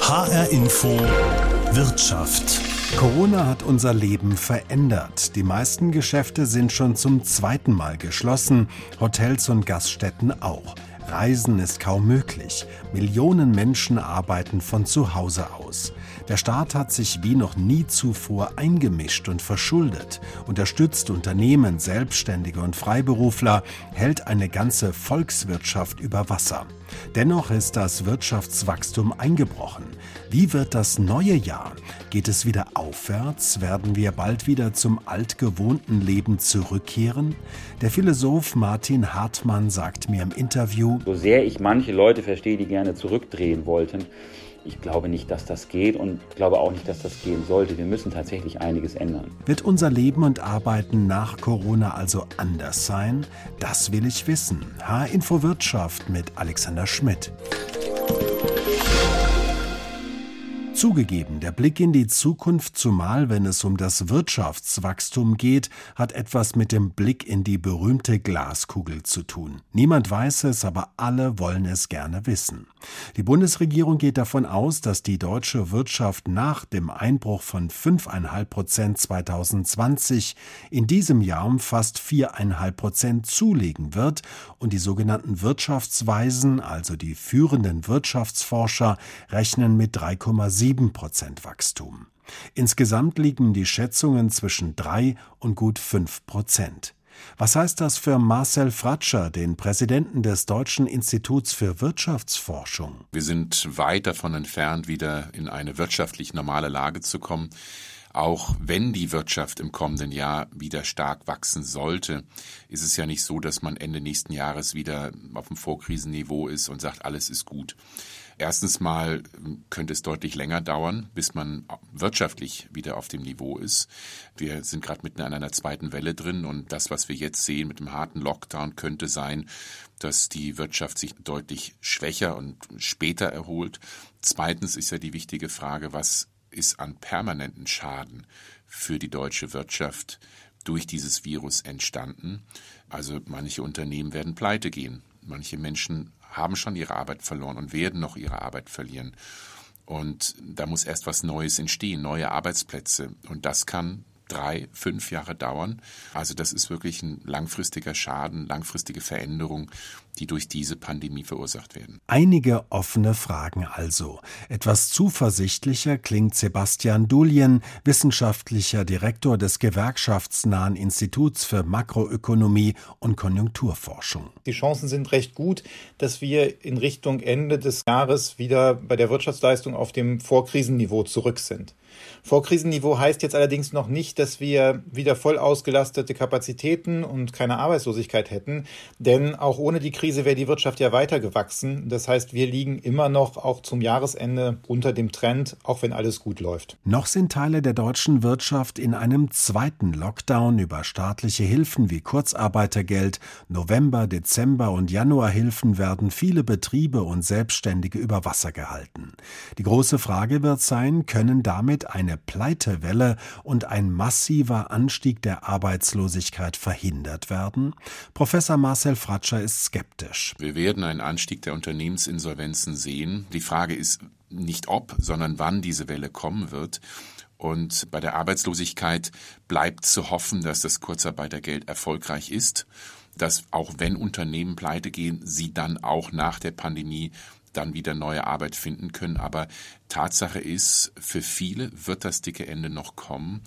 HR Info Wirtschaft. Corona hat unser Leben verändert. Die meisten Geschäfte sind schon zum zweiten Mal geschlossen, Hotels und Gaststätten auch. Reisen ist kaum möglich. Millionen Menschen arbeiten von zu Hause aus. Der Staat hat sich wie noch nie zuvor eingemischt und verschuldet, unterstützt Unternehmen, Selbstständige und Freiberufler, hält eine ganze Volkswirtschaft über Wasser. Dennoch ist das Wirtschaftswachstum eingebrochen. Wie wird das neue Jahr? Geht es wieder aufwärts? Werden wir bald wieder zum altgewohnten Leben zurückkehren? Der Philosoph Martin Hartmann sagt mir im Interview, so sehr ich manche Leute verstehe, die gerne zurückdrehen wollten, ich glaube nicht, dass das geht und glaube auch nicht, dass das gehen sollte. Wir müssen tatsächlich einiges ändern. Wird unser Leben und Arbeiten nach Corona also anders sein? Das will ich wissen. H-Info Wirtschaft mit Alexander Schmidt. Zugegeben, der Blick in die Zukunft, zumal wenn es um das Wirtschaftswachstum geht, hat etwas mit dem Blick in die berühmte Glaskugel zu tun. Niemand weiß es, aber alle wollen es gerne wissen. Die Bundesregierung geht davon aus, dass die deutsche Wirtschaft nach dem Einbruch von 5,5 Prozent 2020 in diesem Jahr um fast 4,5 Prozent zulegen wird und die sogenannten Wirtschaftsweisen, also die führenden Wirtschaftsforscher, rechnen mit 3,7 7 Prozent Wachstum. Insgesamt liegen die Schätzungen zwischen 3 und gut 5 Prozent. Was heißt das für Marcel Fratscher, den Präsidenten des Deutschen Instituts für Wirtschaftsforschung? Wir sind weit davon entfernt, wieder in eine wirtschaftlich normale Lage zu kommen. Auch wenn die Wirtschaft im kommenden Jahr wieder stark wachsen sollte, ist es ja nicht so, dass man Ende nächsten Jahres wieder auf dem Vorkrisenniveau ist und sagt, alles ist gut. Erstens mal könnte es deutlich länger dauern, bis man wirtschaftlich wieder auf dem Niveau ist. Wir sind gerade mitten in einer zweiten Welle drin und das, was wir jetzt sehen mit dem harten Lockdown, könnte sein, dass die Wirtschaft sich deutlich schwächer und später erholt. Zweitens ist ja die wichtige Frage, was ist an permanenten Schaden für die deutsche Wirtschaft durch dieses Virus entstanden. Also manche Unternehmen werden pleite gehen. Manche Menschen haben schon ihre Arbeit verloren und werden noch ihre Arbeit verlieren. Und da muss erst was Neues entstehen, neue Arbeitsplätze. Und das kann drei, fünf Jahre dauern. Also das ist wirklich ein langfristiger Schaden, langfristige Veränderung, die durch diese Pandemie verursacht werden. Einige offene Fragen also. Etwas zuversichtlicher klingt Sebastian Dulien, wissenschaftlicher Direktor des gewerkschaftsnahen Instituts für Makroökonomie und Konjunkturforschung. Die Chancen sind recht gut, dass wir in Richtung Ende des Jahres wieder bei der Wirtschaftsleistung auf dem Vorkrisenniveau zurück sind. Vorkrisenniveau heißt jetzt allerdings noch nicht, dass wir wieder voll ausgelastete Kapazitäten und keine Arbeitslosigkeit hätten, denn auch ohne die Krise wäre die Wirtschaft ja weiter gewachsen. Das heißt, wir liegen immer noch auch zum Jahresende unter dem Trend, auch wenn alles gut läuft. Noch sind Teile der deutschen Wirtschaft in einem zweiten Lockdown über staatliche Hilfen wie Kurzarbeitergeld, November, Dezember und Januarhilfen werden viele Betriebe und Selbstständige über Wasser gehalten. Die große Frage wird sein, können damit eine Pleitewelle und ein massiver Anstieg der Arbeitslosigkeit verhindert werden? Professor Marcel Fratscher ist skeptisch. Wir werden einen Anstieg der Unternehmensinsolvenzen sehen. Die Frage ist nicht ob, sondern wann diese Welle kommen wird. Und bei der Arbeitslosigkeit bleibt zu hoffen, dass das Kurzarbeitergeld erfolgreich ist, dass auch wenn Unternehmen pleite gehen, sie dann auch nach der Pandemie dann wieder neue Arbeit finden können. Aber Tatsache ist, für viele wird das dicke Ende noch kommen.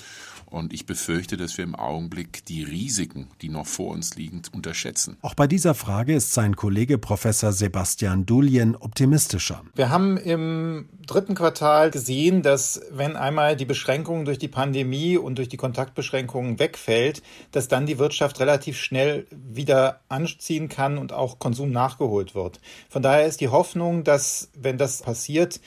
Und ich befürchte, dass wir im Augenblick die Risiken, die noch vor uns liegen, unterschätzen. Auch bei dieser Frage ist sein Kollege Professor Sebastian Dulien optimistischer. Wir haben im dritten Quartal gesehen, dass wenn einmal die Beschränkungen durch die Pandemie und durch die Kontaktbeschränkungen wegfällt, dass dann die Wirtschaft relativ schnell wieder anziehen kann und auch Konsum nachgeholt wird. Von daher ist die Hoffnung, dass wenn das passiert,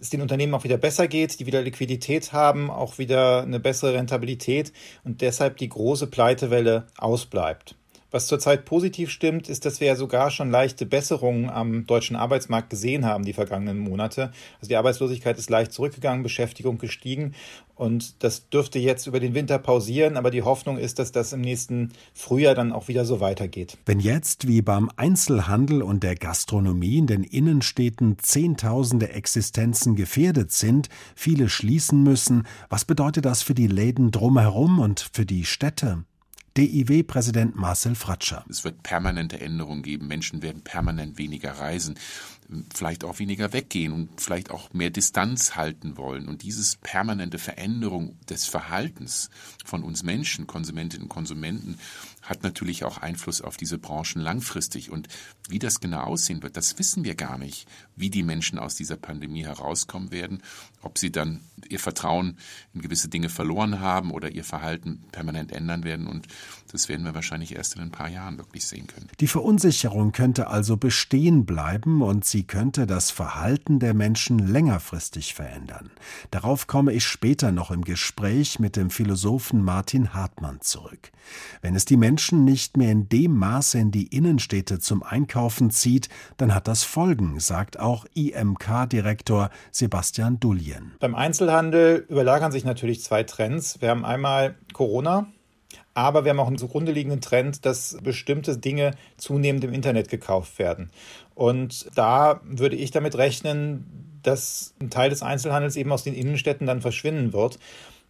es den Unternehmen auch wieder besser geht, die wieder Liquidität haben, auch wieder eine bessere Rentabilität und deshalb die große Pleitewelle ausbleibt. Was zurzeit positiv stimmt, ist, dass wir ja sogar schon leichte Besserungen am deutschen Arbeitsmarkt gesehen haben die vergangenen Monate. Also die Arbeitslosigkeit ist leicht zurückgegangen, Beschäftigung gestiegen und das dürfte jetzt über den Winter pausieren, aber die Hoffnung ist, dass das im nächsten Frühjahr dann auch wieder so weitergeht. Wenn jetzt wie beim Einzelhandel und der Gastronomie in den Innenstädten Zehntausende Existenzen gefährdet sind, viele schließen müssen, was bedeutet das für die Läden drumherum und für die Städte? DIW-Präsident Marcel Fratscher. Es wird permanente Änderungen geben. Menschen werden permanent weniger reisen, vielleicht auch weniger weggehen und vielleicht auch mehr Distanz halten wollen. Und dieses permanente Veränderung des Verhaltens von uns Menschen, Konsumentinnen und Konsumenten, hat natürlich auch Einfluss auf diese Branchen langfristig. Und wie das genau aussehen wird, das wissen wir gar nicht, wie die Menschen aus dieser Pandemie herauskommen werden, ob sie dann ihr Vertrauen in gewisse Dinge verloren haben oder ihr Verhalten permanent ändern werden. Und das werden wir wahrscheinlich erst in ein paar Jahren wirklich sehen können. Die Verunsicherung könnte also bestehen bleiben und sie könnte das Verhalten der Menschen längerfristig verändern. Darauf komme ich später noch im Gespräch mit dem Philosophen Martin Hartmann zurück. Wenn es die Menschen nicht mehr in dem Maße in die Innenstädte zum Einkaufen zieht, dann hat das Folgen, sagt auch IMK-Direktor Sebastian Dullien. Beim Einzelhandel überlagern sich natürlich zwei Trends. Wir haben einmal Corona, aber wir haben auch einen zugrunde liegenden Trend, dass bestimmte Dinge zunehmend im Internet gekauft werden. Und da würde ich damit rechnen, dass ein Teil des Einzelhandels eben aus den Innenstädten dann verschwinden wird.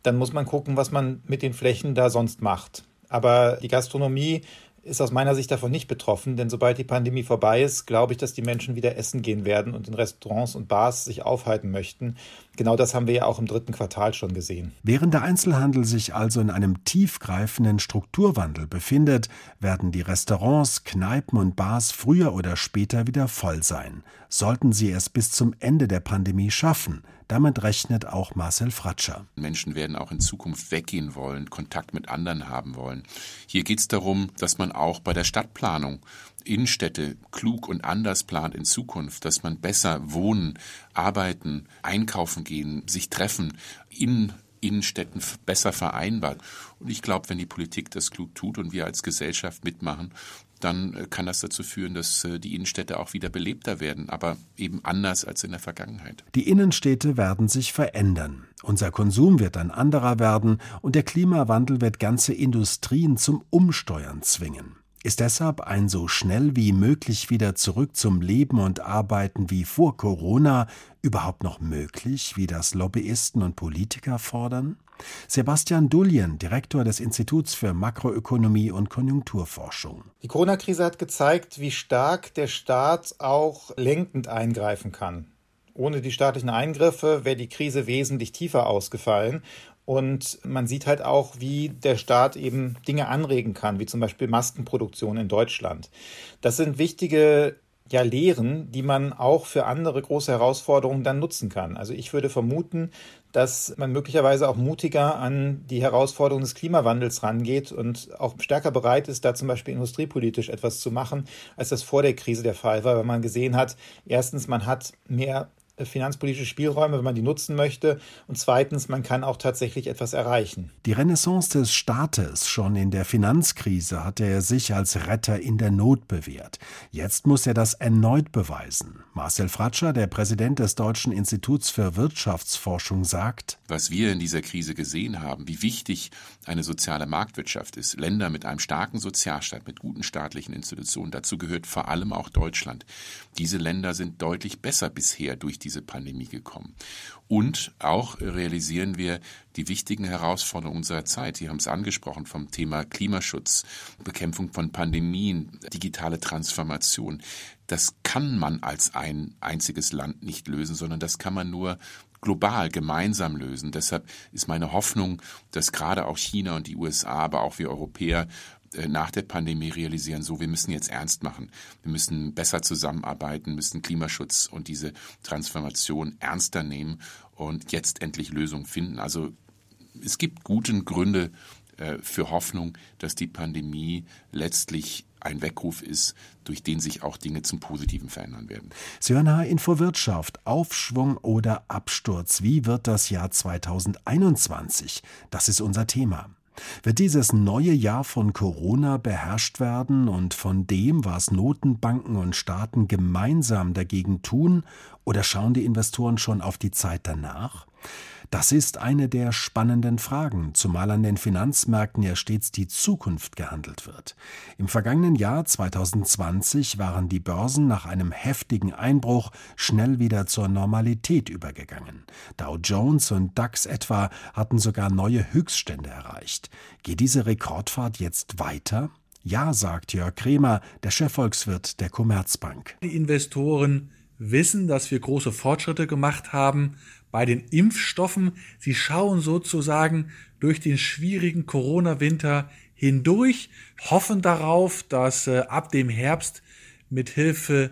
Dann muss man gucken, was man mit den Flächen da sonst macht. Aber die Gastronomie ist aus meiner Sicht davon nicht betroffen, denn sobald die Pandemie vorbei ist, glaube ich, dass die Menschen wieder essen gehen werden und in Restaurants und Bars sich aufhalten möchten. Genau das haben wir ja auch im dritten Quartal schon gesehen. Während der Einzelhandel sich also in einem tiefgreifenden Strukturwandel befindet, werden die Restaurants, Kneipen und Bars früher oder später wieder voll sein. Sollten sie es bis zum Ende der Pandemie schaffen, damit rechnet auch Marcel Fratscher. Menschen werden auch in Zukunft weggehen wollen, Kontakt mit anderen haben wollen. Hier geht es darum, dass man auch bei der Stadtplanung Innenstädte klug und anders plant in Zukunft, dass man besser wohnen, arbeiten, einkaufen gehen, sich treffen, in Innenstädten besser vereinbart. Und ich glaube, wenn die Politik das klug tut und wir als Gesellschaft mitmachen, dann äh, kann das dazu führen, dass äh, die Innenstädte auch wieder belebter werden, aber eben anders als in der Vergangenheit. Die Innenstädte werden sich verändern. Unser Konsum wird ein anderer werden und der Klimawandel wird ganze Industrien zum Umsteuern zwingen. Ist deshalb ein so schnell wie möglich wieder zurück zum Leben und Arbeiten wie vor Corona überhaupt noch möglich, wie das Lobbyisten und Politiker fordern? Sebastian Dullien, Direktor des Instituts für Makroökonomie und Konjunkturforschung. Die Corona-Krise hat gezeigt, wie stark der Staat auch lenkend eingreifen kann. Ohne die staatlichen Eingriffe wäre die Krise wesentlich tiefer ausgefallen. Und man sieht halt auch, wie der Staat eben Dinge anregen kann, wie zum Beispiel Maskenproduktion in Deutschland. Das sind wichtige ja, Lehren, die man auch für andere große Herausforderungen dann nutzen kann. Also ich würde vermuten, dass man möglicherweise auch mutiger an die Herausforderungen des Klimawandels rangeht und auch stärker bereit ist, da zum Beispiel industriepolitisch etwas zu machen, als das vor der Krise der Fall war, weil man gesehen hat, erstens, man hat mehr finanzpolitische Spielräume, wenn man die nutzen möchte. Und zweitens, man kann auch tatsächlich etwas erreichen. Die Renaissance des Staates schon in der Finanzkrise hatte er sich als Retter in der Not bewährt. Jetzt muss er das erneut beweisen. Marcel Fratscher, der Präsident des Deutschen Instituts für Wirtschaftsforschung, sagt, was wir in dieser Krise gesehen haben, wie wichtig eine soziale Marktwirtschaft ist, Länder mit einem starken Sozialstaat, mit guten staatlichen Institutionen, dazu gehört vor allem auch Deutschland. Diese Länder sind deutlich besser bisher durch die diese Pandemie gekommen. Und auch realisieren wir die wichtigen Herausforderungen unserer Zeit. Sie haben es angesprochen vom Thema Klimaschutz, Bekämpfung von Pandemien, digitale Transformation. Das kann man als ein einziges Land nicht lösen, sondern das kann man nur global gemeinsam lösen. Deshalb ist meine Hoffnung, dass gerade auch China und die USA, aber auch wir Europäer äh, nach der Pandemie realisieren, so, wir müssen jetzt ernst machen. Wir müssen besser zusammenarbeiten, müssen Klimaschutz und diese Transformation ernster nehmen und jetzt endlich Lösungen finden. Also es gibt guten Gründe äh, für Hoffnung, dass die Pandemie letztlich ein Weckruf ist, durch den sich auch Dinge zum Positiven verändern werden. Hören Info Wirtschaft, Aufschwung oder Absturz. Wie wird das Jahr 2021? Das ist unser Thema. Wird dieses neue Jahr von Corona beherrscht werden und von dem, was Notenbanken und Staaten gemeinsam dagegen tun, oder schauen die Investoren schon auf die Zeit danach? Das ist eine der spannenden Fragen, zumal an den Finanzmärkten ja stets die Zukunft gehandelt wird. Im vergangenen Jahr 2020 waren die Börsen nach einem heftigen Einbruch schnell wieder zur Normalität übergegangen. Dow Jones und DAX etwa hatten sogar neue Höchststände erreicht. Geht diese Rekordfahrt jetzt weiter? Ja, sagt Jörg Kremer, der Chefvolkswirt der Commerzbank. Die Investoren wissen, dass wir große Fortschritte gemacht haben bei den Impfstoffen. Sie schauen sozusagen durch den schwierigen Corona-Winter hindurch, hoffen darauf, dass äh, ab dem Herbst mit Hilfe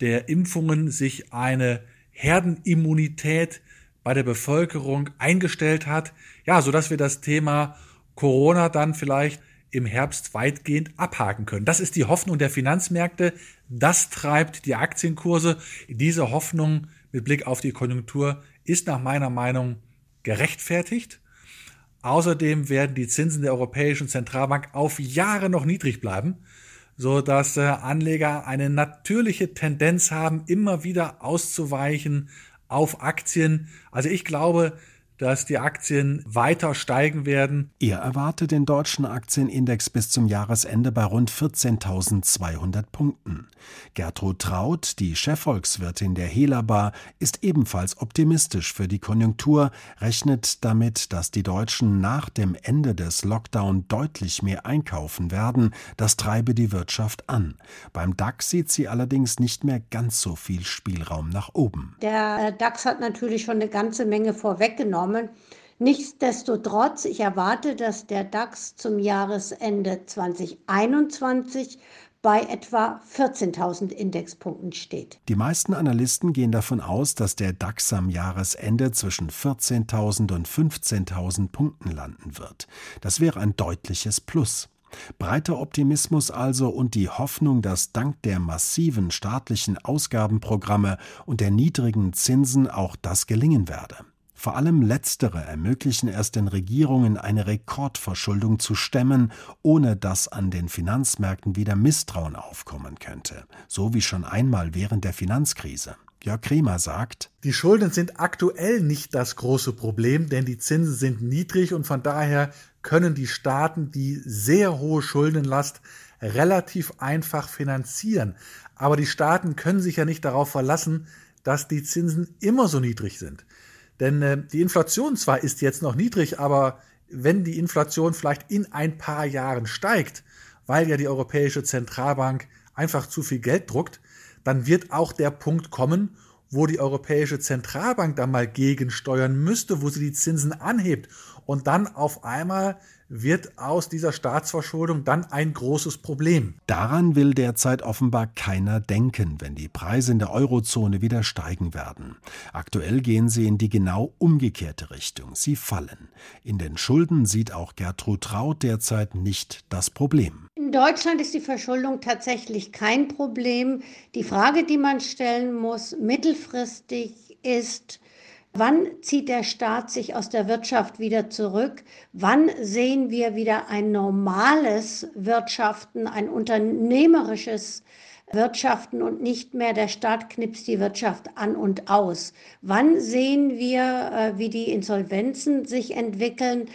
der Impfungen sich eine Herdenimmunität bei der Bevölkerung eingestellt hat, ja, so dass wir das Thema Corona dann vielleicht im Herbst weitgehend abhaken können. Das ist die Hoffnung der Finanzmärkte. Das treibt die Aktienkurse. Diese Hoffnung mit Blick auf die Konjunktur ist nach meiner Meinung gerechtfertigt. Außerdem werden die Zinsen der Europäischen Zentralbank auf Jahre noch niedrig bleiben, so dass äh, Anleger eine natürliche Tendenz haben, immer wieder auszuweichen auf Aktien. Also ich glaube, dass die Aktien weiter steigen werden. Er erwartet den deutschen Aktienindex bis zum Jahresende bei rund 14.200 Punkten. Gertrud Traut, die Chefvolkswirtin der Hela Bar, ist ebenfalls optimistisch für die Konjunktur, rechnet damit, dass die Deutschen nach dem Ende des Lockdown deutlich mehr einkaufen werden. Das treibe die Wirtschaft an. Beim DAX sieht sie allerdings nicht mehr ganz so viel Spielraum nach oben. Der DAX hat natürlich schon eine ganze Menge vorweggenommen kommen. Nichtsdestotrotz, ich erwarte, dass der DAX zum Jahresende 2021 bei etwa 14.000 Indexpunkten steht. Die meisten Analysten gehen davon aus, dass der DAX am Jahresende zwischen 14.000 und 15.000 Punkten landen wird. Das wäre ein deutliches Plus. Breiter Optimismus also und die Hoffnung, dass dank der massiven staatlichen Ausgabenprogramme und der niedrigen Zinsen auch das gelingen werde. Vor allem letztere ermöglichen es den Regierungen, eine Rekordverschuldung zu stemmen, ohne dass an den Finanzmärkten wieder Misstrauen aufkommen könnte, so wie schon einmal während der Finanzkrise. Jörg Kremer sagt, die Schulden sind aktuell nicht das große Problem, denn die Zinsen sind niedrig und von daher können die Staaten die sehr hohe Schuldenlast relativ einfach finanzieren. Aber die Staaten können sich ja nicht darauf verlassen, dass die Zinsen immer so niedrig sind. Denn äh, die Inflation zwar ist jetzt noch niedrig, aber wenn die Inflation vielleicht in ein paar Jahren steigt, weil ja die Europäische Zentralbank einfach zu viel Geld druckt, dann wird auch der Punkt kommen, wo die Europäische Zentralbank dann mal gegensteuern müsste, wo sie die Zinsen anhebt und dann auf einmal wird aus dieser Staatsverschuldung dann ein großes Problem. Daran will derzeit offenbar keiner denken, wenn die Preise in der Eurozone wieder steigen werden. Aktuell gehen sie in die genau umgekehrte Richtung. Sie fallen. In den Schulden sieht auch Gertrud Traut derzeit nicht das Problem. In Deutschland ist die Verschuldung tatsächlich kein Problem. Die Frage, die man stellen muss, mittelfristig ist, Wann zieht der Staat sich aus der Wirtschaft wieder zurück? Wann sehen wir wieder ein normales Wirtschaften, ein unternehmerisches Wirtschaften und nicht mehr der Staat knipst die Wirtschaft an und aus? Wann sehen wir, äh, wie die Insolvenzen sich entwickeln?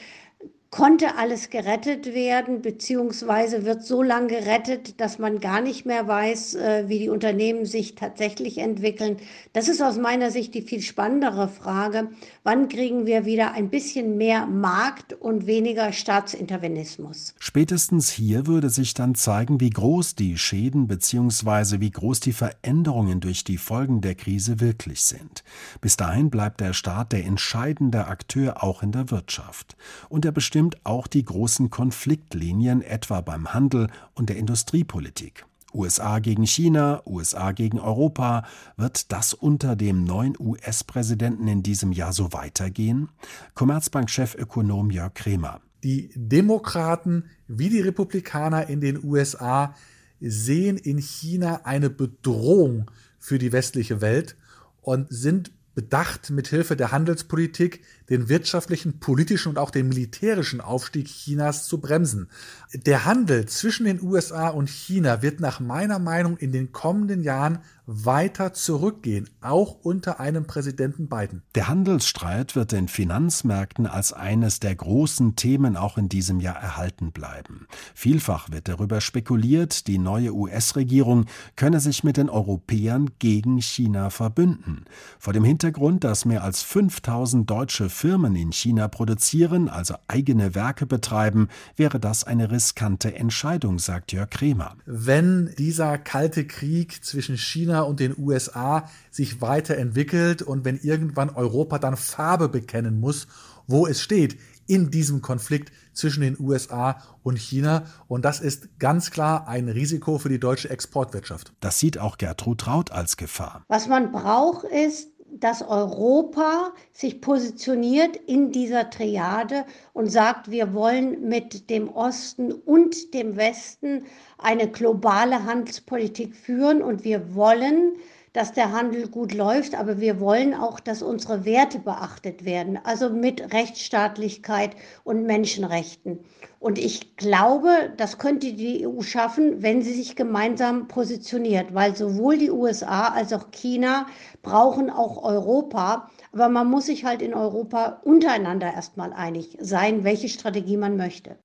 Konnte alles gerettet werden, beziehungsweise wird so lange gerettet, dass man gar nicht mehr weiß, äh, wie die Unternehmen sich tatsächlich entwickeln. Das ist aus meiner Sicht die viel spannendere Frage. Wann kriegen wir wieder ein bisschen mehr Markt und weniger Staatsintervenismus? Spätestens hier würde sich dann zeigen, wie groß die Schäden beziehungsweise wie groß die Veränderungen durch die Folgen der Krise wirklich sind. Bis dahin bleibt der Staat der entscheidende Akteur auch in der Wirtschaft. Und er bestimmt bestimmt auch die großen Konfliktlinien etwa beim Handel und der Industriepolitik. USA gegen China, USA gegen Europa. Wird das unter dem neuen US-Präsidenten in diesem Jahr so weitergehen? Commerzbank-Chefökonom Jörg Kremer. Die Demokraten wie die Republikaner in den USA sehen in China eine Bedrohung für die westliche Welt und sind bedacht, mithilfe der Handelspolitik den wirtschaftlichen, politischen und auch den militärischen Aufstieg Chinas zu bremsen. Der Handel zwischen den USA und China wird nach meiner Meinung in den kommenden Jahren weiter zurückgehen, auch unter einem Präsidenten Biden. Der Handelsstreit wird den Finanzmärkten als eines der großen Themen auch in diesem Jahr erhalten bleiben. Vielfach wird darüber spekuliert, die neue US-Regierung könne sich mit den Europäern gegen China verbünden. Vor dem Hintergrund, dass mehr als 5000 deutsche Firmen in China produzieren, also eigene Werke betreiben, wäre das eine riskante Entscheidung, sagt Jörg Kremer. Wenn dieser kalte Krieg zwischen China China und den USA sich weiterentwickelt und wenn irgendwann Europa dann Farbe bekennen muss, wo es steht in diesem Konflikt zwischen den USA und China. Und das ist ganz klar ein Risiko für die deutsche Exportwirtschaft. Das sieht auch Gertrud Traut als Gefahr. Was man braucht, ist dass Europa sich positioniert in dieser Triade und sagt, wir wollen mit dem Osten und dem Westen eine globale Handelspolitik führen und wir wollen, dass der Handel gut läuft, aber wir wollen auch, dass unsere Werte beachtet werden, also mit Rechtsstaatlichkeit und Menschenrechten. Und ich glaube, das könnte die EU schaffen, wenn sie sich gemeinsam positioniert, weil sowohl die USA als auch China brauchen auch Europa. Aber man muss sich halt in Europa untereinander erstmal einig sein, welche Strategie man möchte.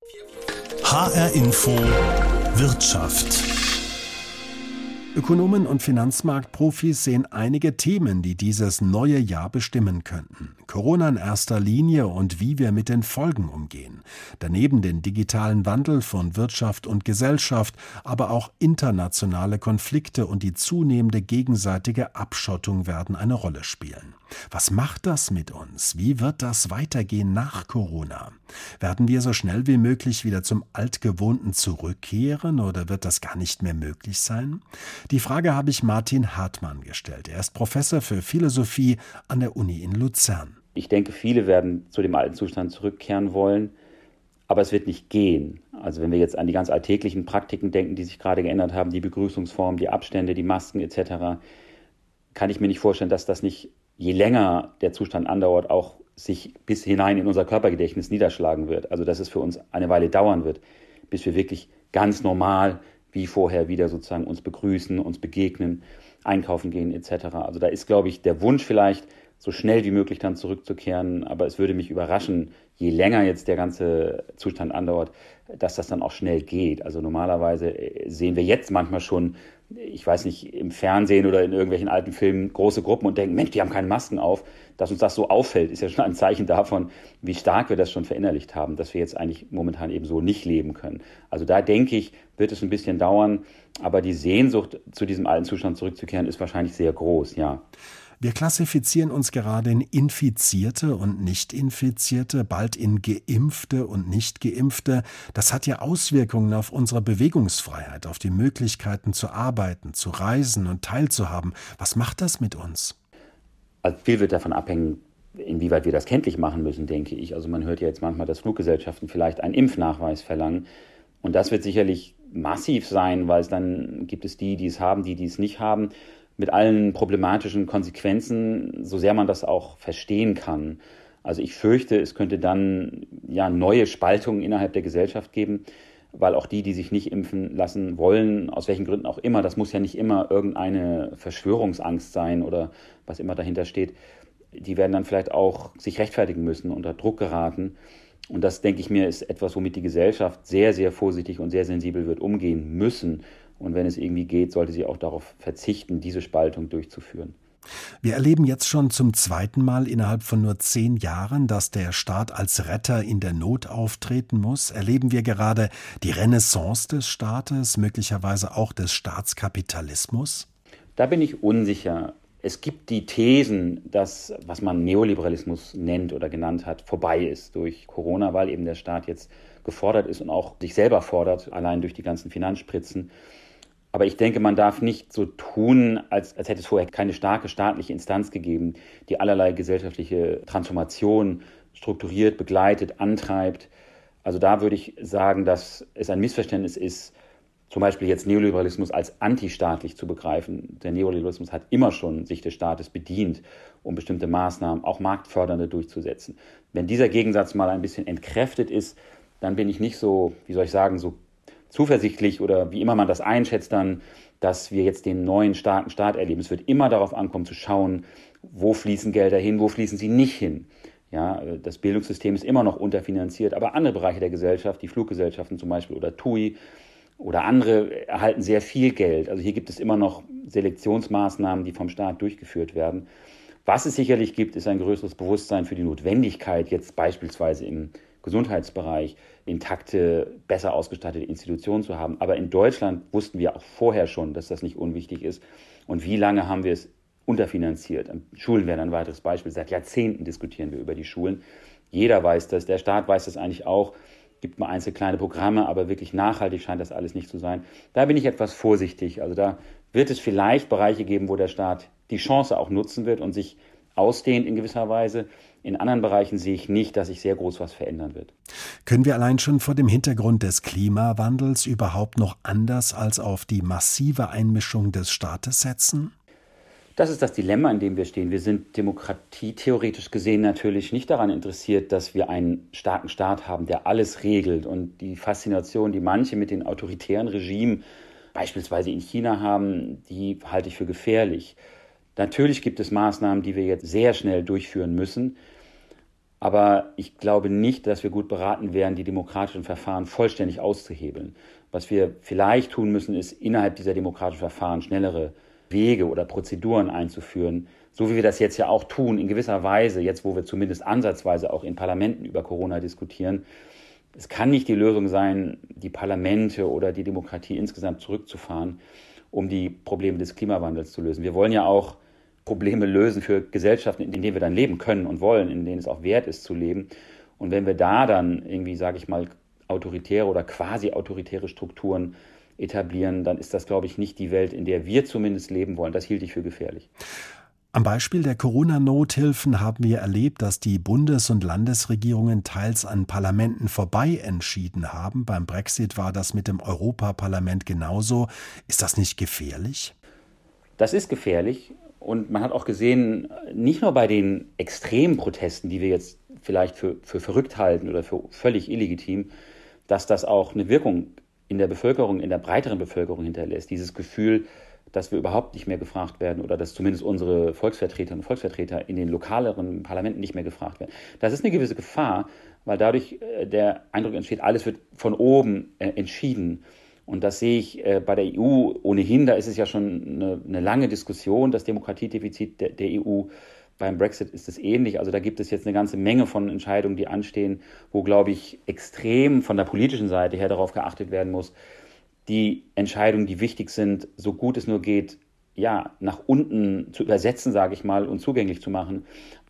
HR Info Wirtschaft. Ökonomen und Finanzmarktprofis sehen einige Themen, die dieses neue Jahr bestimmen könnten. Corona in erster Linie und wie wir mit den Folgen umgehen. Daneben den digitalen Wandel von Wirtschaft und Gesellschaft, aber auch internationale Konflikte und die zunehmende gegenseitige Abschottung werden eine Rolle spielen. Was macht das mit uns? Wie wird das weitergehen nach Corona? Werden wir so schnell wie möglich wieder zum Altgewohnten zurückkehren oder wird das gar nicht mehr möglich sein? Die Frage habe ich Martin Hartmann gestellt. Er ist Professor für Philosophie an der Uni in Luzern. Ich denke, viele werden zu dem alten Zustand zurückkehren wollen, aber es wird nicht gehen. Also wenn wir jetzt an die ganz alltäglichen Praktiken denken, die sich gerade geändert haben, die Begrüßungsformen, die Abstände, die Masken etc., kann ich mir nicht vorstellen, dass das nicht je länger der Zustand andauert, auch sich bis hinein in unser Körpergedächtnis niederschlagen wird. Also dass es für uns eine Weile dauern wird, bis wir wirklich ganz normal wie vorher wieder sozusagen uns begrüßen, uns begegnen, einkaufen gehen etc. Also da ist, glaube ich, der Wunsch vielleicht, so schnell wie möglich dann zurückzukehren. Aber es würde mich überraschen, je länger jetzt der ganze Zustand andauert, dass das dann auch schnell geht. Also normalerweise sehen wir jetzt manchmal schon ich weiß nicht, im Fernsehen oder in irgendwelchen alten Filmen große Gruppen und denken, Mensch, die haben keine Masken auf. Dass uns das so auffällt, ist ja schon ein Zeichen davon, wie stark wir das schon verinnerlicht haben, dass wir jetzt eigentlich momentan eben so nicht leben können. Also da denke ich, wird es ein bisschen dauern, aber die Sehnsucht, zu diesem alten Zustand zurückzukehren, ist wahrscheinlich sehr groß, ja. Wir klassifizieren uns gerade in Infizierte und Nicht-Infizierte, bald in Geimpfte und Nicht-Geimpfte. Das hat ja Auswirkungen auf unsere Bewegungsfreiheit, auf die Möglichkeiten zu arbeiten, zu reisen und teilzuhaben. Was macht das mit uns? Also viel wird davon abhängen, inwieweit wir das kenntlich machen müssen, denke ich. Also man hört ja jetzt manchmal, dass Fluggesellschaften vielleicht einen Impfnachweis verlangen. Und das wird sicherlich massiv sein, weil es dann gibt es die, die es haben, die, die es nicht haben mit allen problematischen Konsequenzen, so sehr man das auch verstehen kann. Also ich fürchte, es könnte dann ja neue Spaltungen innerhalb der Gesellschaft geben, weil auch die, die sich nicht impfen lassen wollen, aus welchen Gründen auch immer, das muss ja nicht immer irgendeine Verschwörungsangst sein oder was immer dahinter steht, die werden dann vielleicht auch sich rechtfertigen müssen, unter Druck geraten. Und das, denke ich mir, ist etwas, womit die Gesellschaft sehr, sehr vorsichtig und sehr sensibel wird umgehen müssen. Und wenn es irgendwie geht, sollte sie auch darauf verzichten, diese Spaltung durchzuführen. Wir erleben jetzt schon zum zweiten Mal innerhalb von nur zehn Jahren, dass der Staat als Retter in der Not auftreten muss. Erleben wir gerade die Renaissance des Staates, möglicherweise auch des Staatskapitalismus? Da bin ich unsicher. Es gibt die Thesen, dass, was man Neoliberalismus nennt oder genannt hat, vorbei ist durch Corona, weil eben der Staat jetzt gefordert ist und auch sich selber fordert, allein durch die ganzen Finanzspritzen. Aber ich denke, man darf nicht so tun, als, als hätte es vorher keine starke staatliche Instanz gegeben, die allerlei gesellschaftliche Transformation strukturiert, begleitet, antreibt. Also da würde ich sagen, dass es ein Missverständnis ist, zum Beispiel jetzt Neoliberalismus als antistaatlich zu begreifen. Der Neoliberalismus hat immer schon sich des Staates bedient, um bestimmte Maßnahmen, auch marktfördernde, durchzusetzen. Wenn dieser Gegensatz mal ein bisschen entkräftet ist, dann bin ich nicht so, wie soll ich sagen, so zuversichtlich oder wie immer man das einschätzt dann, dass wir jetzt den neuen starken Staat erleben. Es wird immer darauf ankommen zu schauen, wo fließen Gelder hin, wo fließen sie nicht hin. Ja, das Bildungssystem ist immer noch unterfinanziert, aber andere Bereiche der Gesellschaft, die Fluggesellschaften zum Beispiel oder TUI oder andere erhalten sehr viel Geld. Also hier gibt es immer noch Selektionsmaßnahmen, die vom Staat durchgeführt werden. Was es sicherlich gibt, ist ein größeres Bewusstsein für die Notwendigkeit, jetzt beispielsweise im Gesundheitsbereich intakte, besser ausgestattete Institutionen zu haben. Aber in Deutschland wussten wir auch vorher schon, dass das nicht unwichtig ist. Und wie lange haben wir es unterfinanziert? Schulen wären ein weiteres Beispiel. Seit Jahrzehnten diskutieren wir über die Schulen. Jeder weiß das, der Staat weiß das eigentlich auch. Gibt mal einzelne kleine Programme, aber wirklich nachhaltig scheint das alles nicht zu sein. Da bin ich etwas vorsichtig. Also da wird es vielleicht Bereiche geben, wo der Staat die Chance auch nutzen wird und sich ausdehnt in gewisser Weise. In anderen Bereichen sehe ich nicht, dass sich sehr groß was verändern wird. Können wir allein schon vor dem Hintergrund des Klimawandels überhaupt noch anders als auf die massive Einmischung des Staates setzen? Das ist das Dilemma, in dem wir stehen. Wir sind demokratietheoretisch gesehen natürlich nicht daran interessiert, dass wir einen starken Staat haben, der alles regelt. Und die Faszination, die manche mit den autoritären Regimen beispielsweise in China haben, die halte ich für gefährlich. Natürlich gibt es Maßnahmen, die wir jetzt sehr schnell durchführen müssen. Aber ich glaube nicht, dass wir gut beraten wären, die demokratischen Verfahren vollständig auszuhebeln. Was wir vielleicht tun müssen, ist innerhalb dieser demokratischen Verfahren schnellere Wege oder Prozeduren einzuführen, so wie wir das jetzt ja auch tun, in gewisser Weise, jetzt wo wir zumindest ansatzweise auch in Parlamenten über Corona diskutieren. Es kann nicht die Lösung sein, die Parlamente oder die Demokratie insgesamt zurückzufahren, um die Probleme des Klimawandels zu lösen. Wir wollen ja auch Probleme lösen für Gesellschaften, in denen wir dann leben können und wollen, in denen es auch wert ist zu leben. Und wenn wir da dann irgendwie, sage ich mal, autoritäre oder quasi autoritäre Strukturen etablieren, dann ist das, glaube ich, nicht die Welt, in der wir zumindest leben wollen. Das hielt ich für gefährlich. Am Beispiel der Corona-Nothilfen haben wir erlebt, dass die Bundes- und Landesregierungen teils an Parlamenten vorbei entschieden haben. Beim Brexit war das mit dem Europaparlament genauso. Ist das nicht gefährlich? Das ist gefährlich. Und man hat auch gesehen, nicht nur bei den extremen Protesten, die wir jetzt vielleicht für, für verrückt halten oder für völlig illegitim, dass das auch eine Wirkung in der Bevölkerung, in der breiteren Bevölkerung hinterlässt. Dieses Gefühl, dass wir überhaupt nicht mehr gefragt werden oder dass zumindest unsere Volksvertreterinnen und Volksvertreter in den lokaleren Parlamenten nicht mehr gefragt werden. Das ist eine gewisse Gefahr, weil dadurch äh, der Eindruck entsteht, alles wird von oben äh, entschieden. Und das sehe ich äh, bei der EU ohnehin, da ist es ja schon eine, eine lange Diskussion, das Demokratiedefizit der, der, EU. Beim Brexit ist es ähnlich. Also da gibt es jetzt eine ganze Menge von Entscheidungen, die anstehen, wo, glaube ich, extrem von der politischen Seite her darauf geachtet werden muss, die Entscheidungen, die wichtig sind, so gut es nur geht, ja, nach unten zu übersetzen, sage ich mal, und zugänglich zu machen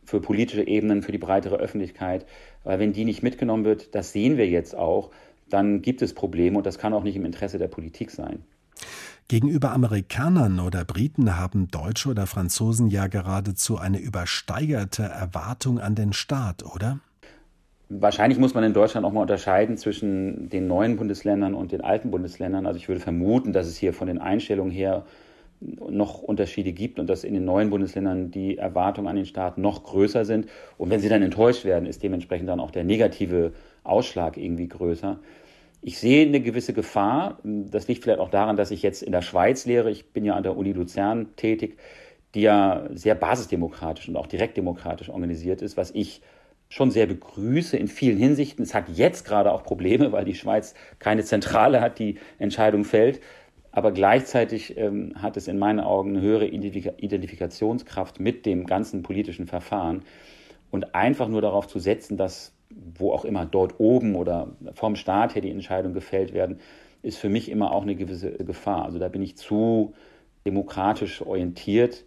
für politische Ebenen, für die breitere Öffentlichkeit. Weil wenn die nicht mitgenommen wird, das sehen wir jetzt auch, dann gibt es Probleme und das kann auch nicht im Interesse der Politik sein. Gegenüber Amerikanern oder Briten haben Deutsche oder Franzosen ja geradezu eine übersteigerte Erwartung an den Staat, oder? Wahrscheinlich muss man in Deutschland auch mal unterscheiden zwischen den neuen Bundesländern und den alten Bundesländern. Also ich würde vermuten, dass es hier von den Einstellungen her noch Unterschiede gibt und dass in den neuen Bundesländern die Erwartungen an den Staat noch größer sind. Und wenn sie dann enttäuscht werden, ist dementsprechend dann auch der negative Ausschlag irgendwie größer. Ich sehe eine gewisse Gefahr. Das liegt vielleicht auch daran, dass ich jetzt in der Schweiz lehre. Ich bin ja an der Uni Luzern tätig, die ja sehr basisdemokratisch und auch direktdemokratisch organisiert ist, was ich schon sehr begrüße in vielen Hinsichten. Es hat jetzt gerade auch Probleme, weil die Schweiz keine Zentrale hat, die Entscheidung fällt. Aber gleichzeitig ähm, hat es in meinen Augen eine höhere Identifikationskraft mit dem ganzen politischen Verfahren. Und einfach nur darauf zu setzen, dass wo auch immer dort oben oder vom Staat her die Entscheidungen gefällt werden, ist für mich immer auch eine gewisse Gefahr. Also da bin ich zu demokratisch orientiert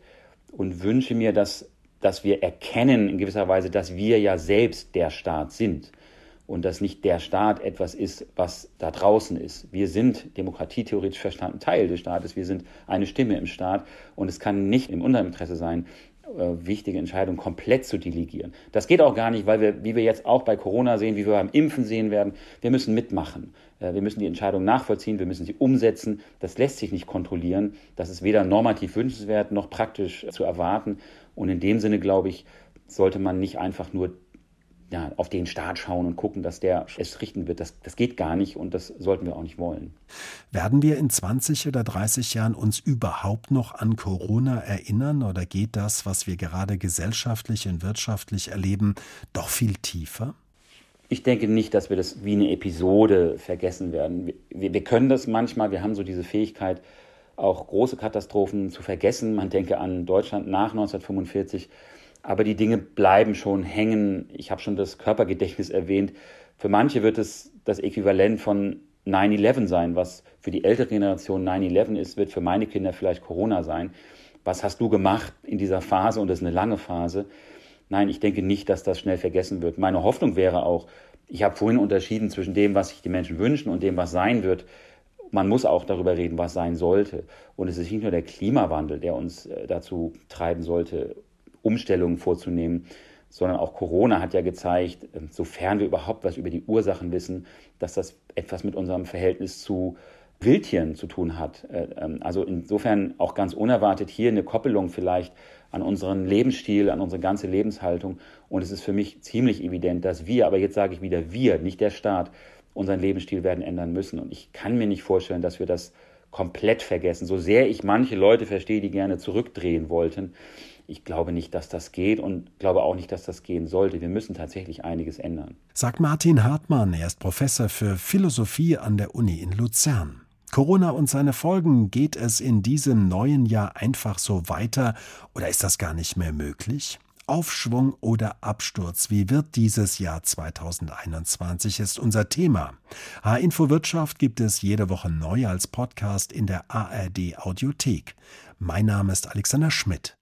und wünsche mir, dass, dass wir erkennen in gewisser Weise, dass wir ja selbst der Staat sind und dass nicht der Staat etwas ist, was da draußen ist. Wir sind demokratietheoretisch verstanden Teil des Staates, wir sind eine Stimme im Staat und es kann nicht im Unterinteresse sein, äh, wichtige Entscheidungen komplett zu delegieren. Das geht auch gar nicht, weil wir, wie wir jetzt auch bei Corona sehen, wie wir beim Impfen sehen werden, wir müssen mitmachen. Äh, wir müssen die Entscheidung nachvollziehen, wir müssen sie umsetzen. Das lässt sich nicht kontrollieren. Das ist weder normativ wünschenswert noch praktisch zu erwarten. Und in dem Sinne, glaube ich, sollte man nicht einfach nur ja, auf den Staat schauen und gucken, dass der es richten wird. Das, das geht gar nicht und das sollten wir auch nicht wollen. Werden wir in 20 oder 30 Jahren uns überhaupt noch an Corona erinnern oder geht das, was wir gerade gesellschaftlich und wirtschaftlich erleben, doch viel tiefer? Ich denke nicht, dass wir das wie eine Episode vergessen werden. Wir, wir können das manchmal, wir haben so diese Fähigkeit, auch große Katastrophen zu vergessen. Man denke an Deutschland nach 1945 aber die Dinge bleiben schon hängen. Ich habe schon das Körpergedächtnis erwähnt. Für manche wird es das Äquivalent von 9-11 sein, was für die ältere Generation 9-11 ist, wird für meine Kinder vielleicht Corona sein. Was hast du gemacht in dieser Phase? Und das ist eine lange Phase. Nein, ich denke nicht, dass das schnell vergessen wird. Meine Hoffnung wäre auch, ich habe vorhin unterschieden zwischen dem, was sich die Menschen wünschen und dem, was sein wird. Man muss auch darüber reden, was sein sollte. Und es ist nicht nur der Klimawandel, der uns äh, dazu treiben sollte, Umstellungen vorzunehmen, sondern auch Corona hat ja gezeigt, ähm, sofern wir überhaupt was über die Ursachen wissen, dass das etwas mit unserem Verhältnis zu Wildtieren zu tun hat. Äh, ähm, also insofern auch ganz unerwartet hier eine Koppelung vielleicht an unseren Lebensstil, an unsere ganze Lebenshaltung. Und es ist für mich ziemlich evident, dass wir, aber jetzt sage ich wieder wir, nicht der Staat, unseren Lebensstil werden ändern müssen. Und ich kann mir nicht vorstellen, dass wir das komplett vergessen. So sehr ich manche Leute verstehe, die gerne zurückdrehen wollten, ich glaube nicht, dass das geht und glaube auch nicht, dass das gehen sollte. Wir müssen tatsächlich einiges ändern. Sagt Martin Hartmann, er ist Professor für Philosophie an der Uni in Luzern. Corona und seine Folgen, geht es in diesem neuen Jahr einfach so weiter oder ist das gar nicht mehr möglich? Aufschwung oder Absturz, wie wird dieses Jahr 2021 ist unser Thema. H-Info Wirtschaft gibt es jede Woche neu als Podcast in der ARD Audiothek. Mein Name ist Alexander Schmidt.